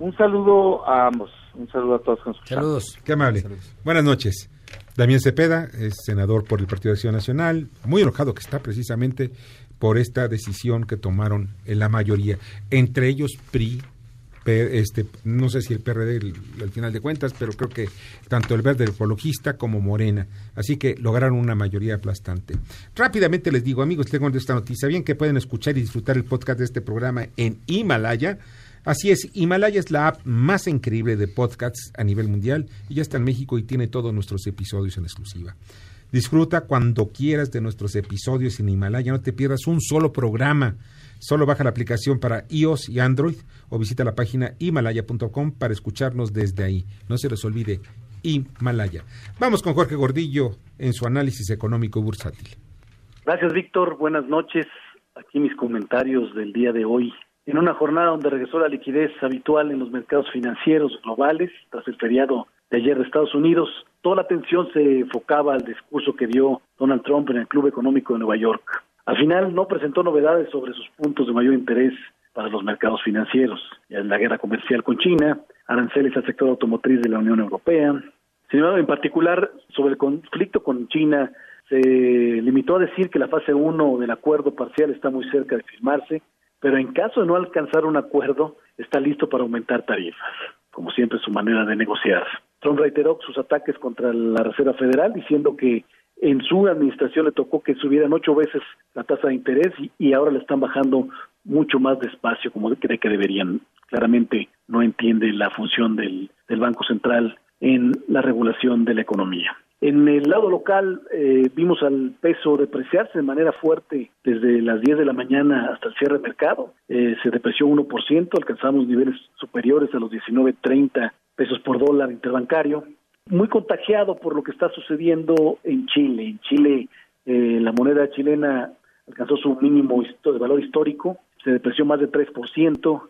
Un saludo a ambos, un saludo a todos con Saludos. Qué amable. Buenas noches. Damián Cepeda es senador por el Partido de Acción Nacional, muy enojado que está precisamente por esta decisión que tomaron en la mayoría, entre ellos PRI, este, no sé si el PRD el- al final de cuentas, pero creo que tanto el Verde Ecologista como Morena, así que lograron una mayoría aplastante. Rápidamente les digo, amigos, tengo esta noticia, bien que pueden escuchar y disfrutar el podcast de este programa en Himalaya, Así es, Himalaya es la app más increíble de podcasts a nivel mundial y ya está en México y tiene todos nuestros episodios en exclusiva. Disfruta cuando quieras de nuestros episodios en Himalaya, no te pierdas un solo programa. Solo baja la aplicación para iOS y Android o visita la página himalaya.com para escucharnos desde ahí. No se les olvide, Himalaya. Vamos con Jorge Gordillo en su análisis económico bursátil. Gracias, Víctor. Buenas noches. Aquí mis comentarios del día de hoy. En una jornada donde regresó la liquidez habitual en los mercados financieros globales tras el feriado de ayer de Estados Unidos, toda la atención se enfocaba al discurso que dio Donald Trump en el Club Económico de Nueva York. Al final no presentó novedades sobre sus puntos de mayor interés para los mercados financieros, ya la guerra comercial con China, aranceles al sector automotriz de la Unión Europea. Sin embargo, en particular sobre el conflicto con China, se limitó a decir que la fase 1 del acuerdo parcial está muy cerca de firmarse, pero en caso de no alcanzar un acuerdo, está listo para aumentar tarifas, como siempre su manera de negociar. Trump reiteró sus ataques contra la Reserva Federal, diciendo que en su administración le tocó que subieran ocho veces la tasa de interés y, ahora le están bajando mucho más despacio, como cree que deberían. Claramente no entiende la función del Banco Central en la regulación de la economía. En el lado local eh, vimos al peso depreciarse de manera fuerte desde las 10 de la mañana hasta el cierre de mercado. Eh, se depreció 1%, alcanzamos niveles superiores a los 19.30 pesos por dólar interbancario. Muy contagiado por lo que está sucediendo en Chile. En Chile eh, la moneda chilena alcanzó su mínimo de valor histórico, se depreció más de 3%.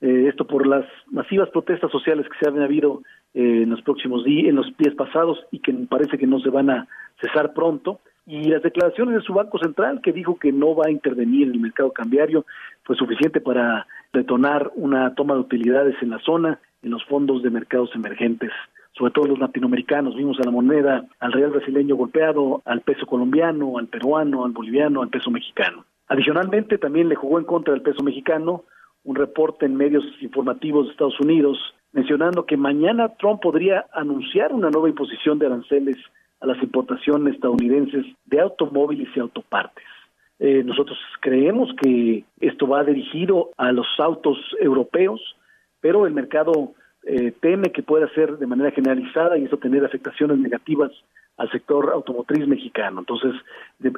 Eh, esto por las masivas protestas sociales que se han habido eh, en los próximos días, en los días pasados y que parece que no se van a cesar pronto. Y las declaraciones de su Banco Central, que dijo que no va a intervenir en el mercado cambiario, fue suficiente para detonar una toma de utilidades en la zona, en los fondos de mercados emergentes, sobre todo los latinoamericanos. Vimos a la moneda, al real brasileño golpeado, al peso colombiano, al peruano, al boliviano, al peso mexicano. Adicionalmente, también le jugó en contra del peso mexicano un reporte en medios informativos de Estados Unidos mencionando que mañana Trump podría anunciar una nueva imposición de aranceles a las importaciones estadounidenses de automóviles y autopartes. Eh, nosotros creemos que esto va dirigido a los autos europeos, pero el mercado eh, teme que pueda ser de manera generalizada y eso tener afectaciones negativas al sector automotriz mexicano. Entonces,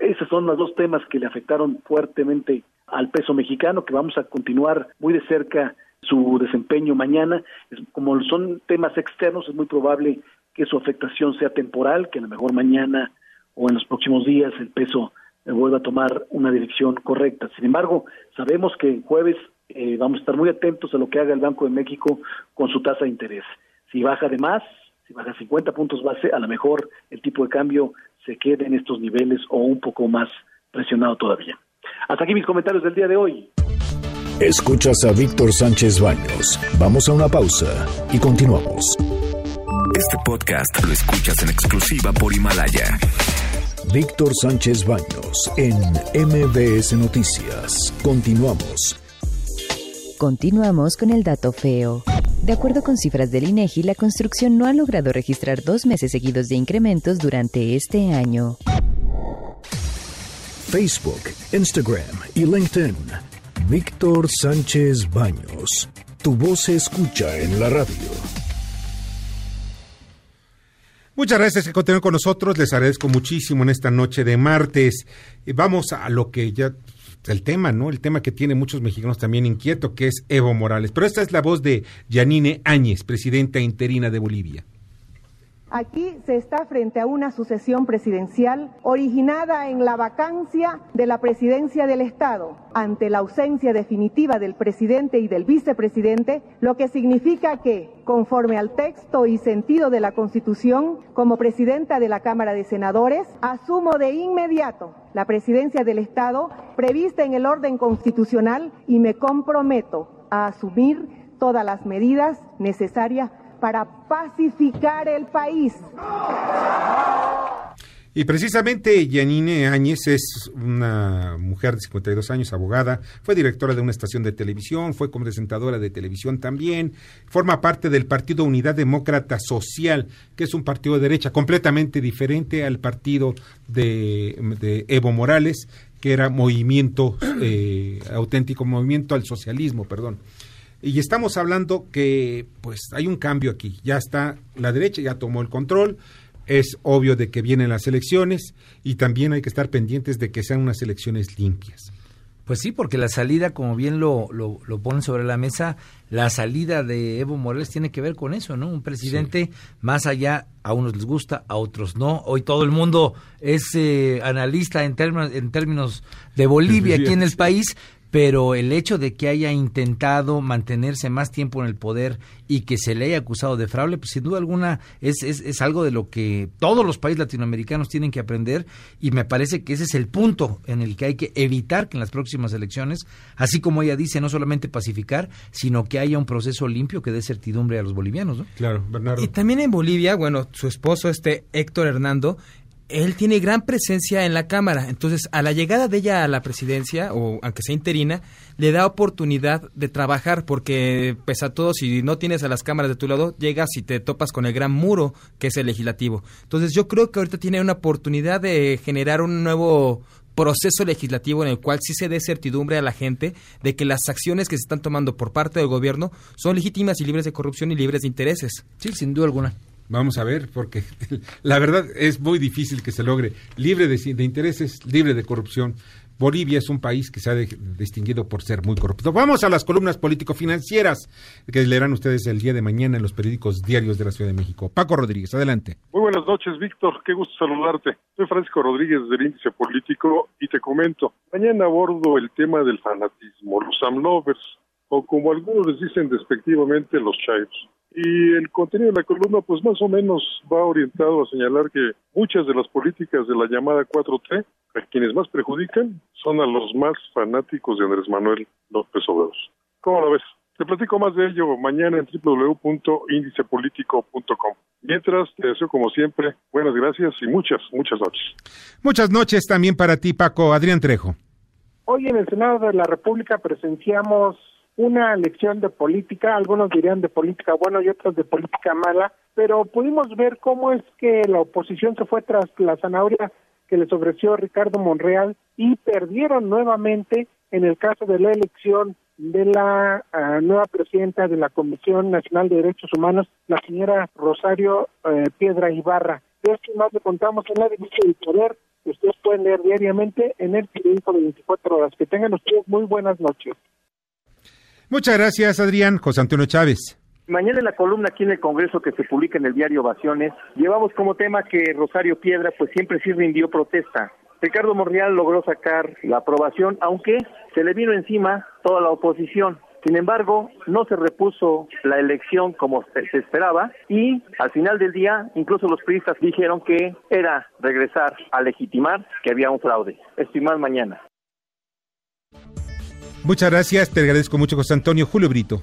esos son los dos temas que le afectaron fuertemente al peso mexicano, que vamos a continuar muy de cerca su desempeño mañana. Como son temas externos, es muy probable que su afectación sea temporal, que a lo mejor mañana o en los próximos días el peso eh, vuelva a tomar una dirección correcta. Sin embargo, sabemos que el jueves eh, vamos a estar muy atentos a lo que haga el Banco de México con su tasa de interés. Si baja de más, si baja 50 puntos base, a lo mejor el tipo de cambio se quede en estos niveles o un poco más presionado todavía. Hasta aquí mis comentarios del día de hoy. Escuchas a Víctor Sánchez Baños. Vamos a una pausa y continuamos. Este podcast lo escuchas en exclusiva por Himalaya. Víctor Sánchez Baños en MBS Noticias. Continuamos. Continuamos con el dato feo. De acuerdo con cifras del INEGI, la construcción no ha logrado registrar dos meses seguidos de incrementos durante este año. Facebook, Instagram y LinkedIn. Víctor Sánchez Baños. Tu voz se escucha en la radio. Muchas gracias que continúen con nosotros. Les agradezco muchísimo en esta noche de martes. Y vamos a lo que ya el tema, ¿no? El tema que tiene muchos mexicanos también inquieto, que es Evo Morales. Pero esta es la voz de Yanine Áñez, presidenta interina de Bolivia. Aquí se está frente a una sucesión presidencial originada en la vacancia de la presidencia del Estado. Ante la ausencia definitiva del presidente y del vicepresidente, lo que significa que, conforme al texto y sentido de la Constitución, como presidenta de la Cámara de Senadores, asumo de inmediato la presidencia del Estado prevista en el orden constitucional y me comprometo a asumir todas las medidas necesarias para pacificar el país. Y precisamente Yanine Áñez es una mujer de 52 años, abogada, fue directora de una estación de televisión, fue presentadora de televisión también, forma parte del Partido Unidad Demócrata Social, que es un partido de derecha completamente diferente al partido de, Evo Morales, que era movimiento eh, auténtico, movimiento al socialismo, perdón. Y estamos hablando que pues hay un cambio aquí. Ya está, la derecha ya tomó el control. Es obvio de que vienen las elecciones y también hay que estar pendientes de que sean unas elecciones limpias. Pues sí, porque la salida, como bien lo, lo, ponen sobre la mesa, la salida de Evo Morales tiene que ver con eso, ¿no? Un presidente más allá, a unos les gusta, a otros no. Hoy todo el mundo es eh, analista en términos, en términos de Bolivia aquí en el país, pero el hecho de que haya intentado mantenerse más tiempo en el poder y que se le haya acusado de fraude, pues sin duda alguna es, es, es, algo de lo que todos los países latinoamericanos tienen que aprender y me parece que ese es el punto en el que hay que evitar que en las próximas elecciones, así como ella dice, no solamente pacificar, sino que haya un proceso limpio que dé certidumbre a los bolivianos. ¿no? Claro, Bernardo. Y también en Bolivia, bueno, su esposo, este Héctor Hernando, él tiene gran presencia en la Cámara. Entonces, a la llegada de ella a la presidencia, o aunque sea interina, le da oportunidad de trabajar, porque pese a todo, si no tienes a las cámaras de tu lado, llegas y te topas con el gran muro que es el legislativo. Entonces, yo creo que ahorita tiene una oportunidad de generar un nuevo proceso legislativo en el cual sí se dé certidumbre a la gente de que las acciones que se están tomando por parte del gobierno son legítimas y libres de corrupción y libres de intereses. Sí, sin duda alguna. Vamos a ver, porque la verdad es muy difícil que se logre libre de, intereses, libre de corrupción. Bolivia es un país que se ha distinguido por ser muy corrupto. Vamos a las columnas político-financieras que leerán ustedes el día de mañana en los periódicos diarios de la Ciudad de México. Paco Rodríguez, adelante. Muy buenas noches, Víctor. Qué gusto saludarte. Soy Francisco Rodríguez del Índice Político y te comento. Mañana abordo el tema del fanatismo, los amlovers, o como algunos les dicen despectivamente, los chairos. Y el contenido de la columna, pues más o menos va orientado a señalar que muchas de las políticas de la llamada 4T, a quienes más perjudican, son a los más fanáticos de Andrés Manuel López Obrador. ¿Cómo lo ves? Te platico más de ello mañana en www.indicepolitico.com. Mientras, te deseo como siempre buenas gracias y muchas, muchas noches. Muchas noches también para ti, Paco. Adrián Trejo. Hoy en el Senado de la República presenciamos una lección de política, algunos dirían de política buena y otros de política mala, pero pudimos ver cómo es que la oposición se fue tras la zanahoria que les ofreció Ricardo Monreal y perdieron nuevamente en el caso de la elección de la ah, nueva presidenta de la Comisión Nacional de Derechos Humanos, la señora Rosario eh, Piedra Ibarra. De esto más le contamos en la división del poder que ustedes pueden leer diariamente en el periódico de 24 horas. Que tengan ustedes muy buenas noches. Muchas gracias, Adrián. José Antonio Chávez. Mañana en la columna aquí en el Congreso que se publica en el diario Ovaciones, llevamos como tema que Rosario Piedra pues siempre sí rindió protesta. Ricardo Monreal logró sacar la aprobación, aunque se le vino encima toda la oposición. Sin embargo, no se repuso la elección como se esperaba y al final del día incluso los periodistas dijeron que era regresar a legitimar que había un fraude. Esto y más mañana. Muchas gracias, te agradezco mucho, José Antonio. Julio Brito.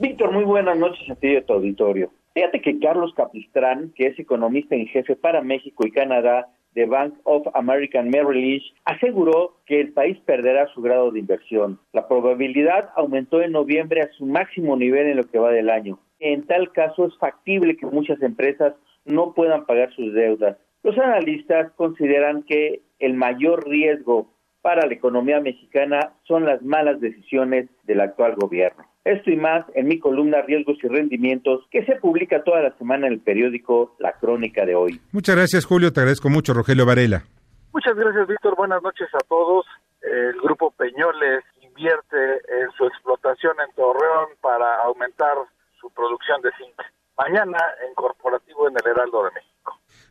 Víctor, muy buenas noches a ti y tu auditorio. Fíjate que Carlos Capistrán, que es economista en jefe para México y Canadá de Bank of American Merrill Lynch, aseguró que el país perderá su grado de inversión. La probabilidad aumentó en noviembre a su máximo nivel en lo que va del año. En tal caso, es factible que muchas empresas no puedan pagar sus deudas. Los analistas consideran que el mayor riesgo para la economía mexicana son las malas decisiones del actual gobierno. Esto y más en mi columna Riesgos y Rendimientos que se publica toda la semana en el periódico La Crónica de hoy. Muchas gracias Julio, te agradezco mucho Rogelio Varela. Muchas gracias Víctor, buenas noches a todos. El grupo Peñoles invierte en su explotación en Torreón para aumentar su producción de zinc. Mañana en Corporativo en el Heraldo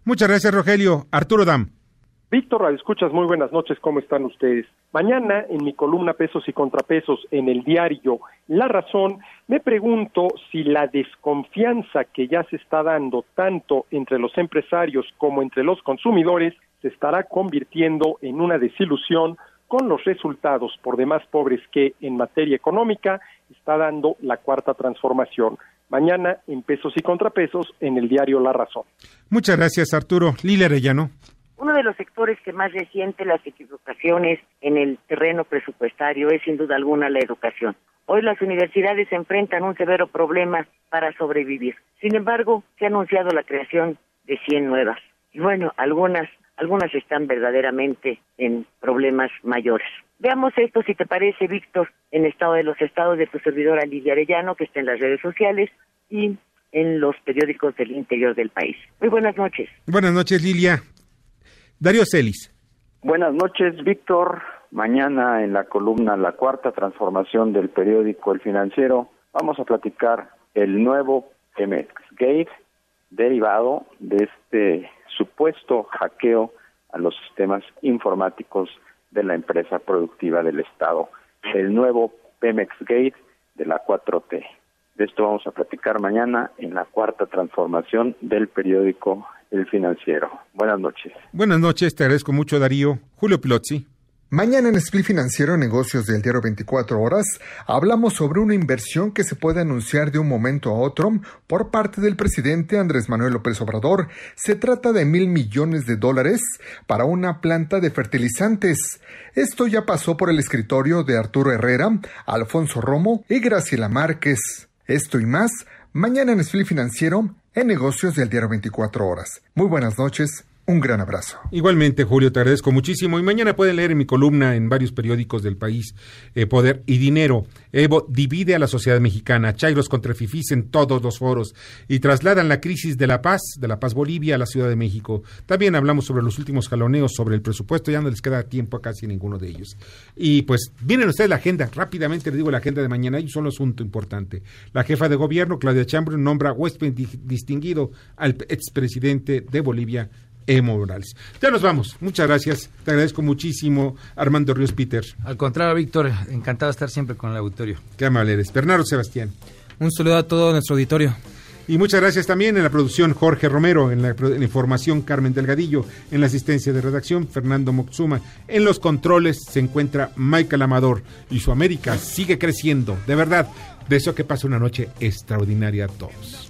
Muchas gracias, Rogelio. Arturo Dam. Víctor, escuchas, muy buenas noches, ¿cómo están ustedes? Mañana, en mi columna Pesos y Contrapesos, en el diario La Razón, me pregunto si la desconfianza que ya se está dando tanto entre los empresarios como entre los consumidores se estará convirtiendo en una desilusión con los resultados por demás pobres que en materia económica está dando la cuarta transformación. Mañana en Pesos y Contrapesos, en el diario La Razón. Muchas gracias, Arturo. Lila Arellano. Uno de los sectores que más resiente las equivocaciones en el terreno presupuestario es sin duda alguna la educación. Hoy las universidades enfrentan un severo problema para sobrevivir. Sin embargo, se ha anunciado la creación de 100 nuevas. Y bueno, algunas, algunas están verdaderamente en problemas mayores. Veamos esto, si te parece, Víctor, en Estado de los Estados de tu servidora Lidia Arellano, que está en las redes sociales y en los periódicos del interior del país. Muy buenas noches. Buenas noches, Lilia. Darío Celis. Buenas noches, Víctor. Mañana en la columna La Cuarta Transformación del periódico El Financiero vamos a platicar el nuevo Pemex Gate derivado de este supuesto hackeo a los sistemas informáticos de la empresa productiva del Estado. El nuevo Pemex Gate de la 4T. De esto vamos a platicar mañana en la cuarta transformación del periódico El Financiero. Buenas noches. Buenas noches, te agradezco mucho, Darío. Julio Plotzi. Mañana en Split Financiero Negocios del Diario 24 Horas hablamos sobre una inversión que se puede anunciar de un momento a otro por parte del presidente Andrés Manuel López Obrador. Se trata de mil millones de dólares para una planta de fertilizantes. Esto ya pasó por el escritorio de Arturo Herrera, Alfonso Romo y Graciela Márquez. Esto y más mañana en Split Financiero en Negocios del Diario 24 Horas. Muy buenas noches. Un gran abrazo. Igualmente, Julio, te agradezco muchísimo. Y mañana pueden leer en mi columna en varios periódicos del país, eh, Poder y Dinero. Evo divide a la sociedad mexicana, Chairos contra Fifís en todos los foros y trasladan la crisis de la paz, de la paz Bolivia, a la Ciudad de México. También hablamos sobre los últimos jaloneos, sobre el presupuesto, ya no les queda tiempo a casi ninguno de ellos. Y pues, miren ustedes la agenda, rápidamente les digo la agenda de mañana, hay un solo asunto importante. La jefa de gobierno, Claudia Chambron, nombra huésped distinguido al expresidente de Bolivia, Emo Morales. Ya nos vamos. Muchas gracias. Te agradezco muchísimo, Armando Ríos Peter. Al contrario, Víctor, encantado de estar siempre con el auditorio. Qué amable eres. Bernardo Sebastián. Un saludo a todo nuestro auditorio. Y muchas gracias también en la producción Jorge Romero, en la, en la, información Carmen Delgadillo, en la asistencia de redacción Fernando Moxuma. En los controles se encuentra Michael Amador y su América sigue creciendo. De verdad, deseo que pase una noche extraordinaria a todos.